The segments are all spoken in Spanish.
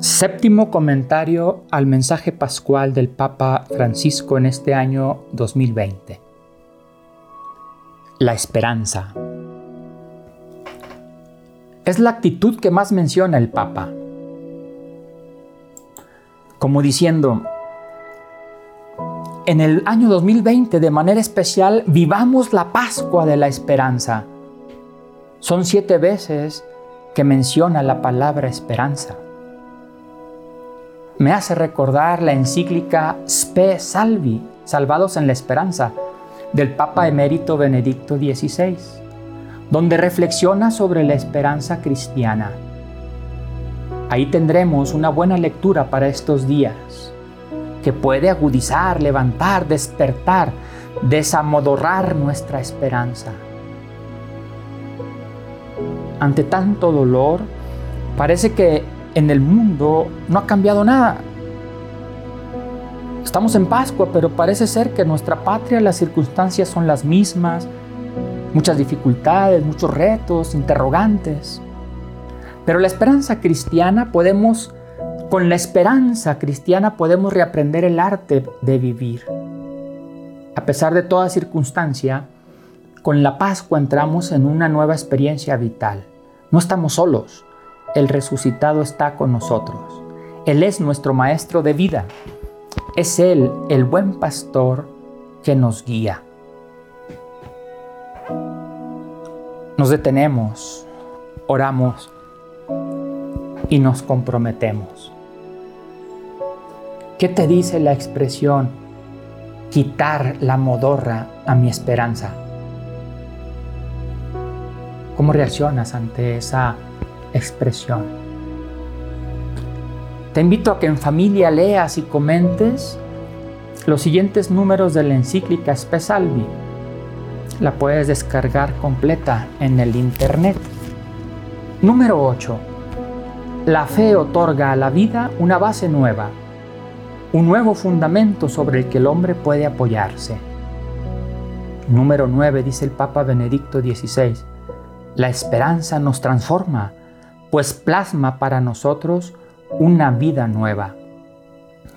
Séptimo comentario al mensaje pascual del Papa Francisco en este año 2020. La esperanza. Es la actitud que más menciona el Papa. Como diciendo, en el año 2020 de manera especial vivamos la Pascua de la esperanza. Son siete veces que menciona la palabra esperanza. Me hace recordar la encíclica Spe Salvi, Salvados en la Esperanza, del Papa emérito Benedicto XVI, donde reflexiona sobre la esperanza cristiana. Ahí tendremos una buena lectura para estos días, que puede agudizar, levantar, despertar, desamodorrar nuestra esperanza. Ante tanto dolor, parece que en el mundo no ha cambiado nada. Estamos en Pascua, pero parece ser que en nuestra patria las circunstancias son las mismas, muchas dificultades, muchos retos, interrogantes. Pero la esperanza cristiana podemos, con la esperanza cristiana podemos reaprender el arte de vivir. A pesar de toda circunstancia, con la Pascua entramos en una nueva experiencia vital. No estamos solos, el resucitado está con nosotros. Él es nuestro maestro de vida. Es Él el buen pastor que nos guía. Nos detenemos, oramos y nos comprometemos. ¿Qué te dice la expresión quitar la modorra a mi esperanza? ¿Cómo reaccionas ante esa expresión? Te invito a que en familia leas y comentes los siguientes números de la encíclica Spesalvi. La puedes descargar completa en el internet. Número 8. La fe otorga a la vida una base nueva, un nuevo fundamento sobre el que el hombre puede apoyarse. Número 9 dice el Papa Benedicto XVI la esperanza nos transforma, pues plasma para nosotros una vida nueva.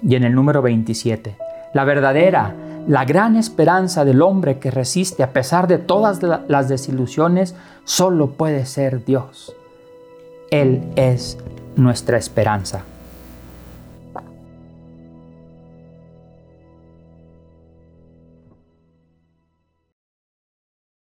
Y en el número 27, la verdadera, la gran esperanza del hombre que resiste a pesar de todas las desilusiones, solo puede ser Dios. Él es nuestra esperanza.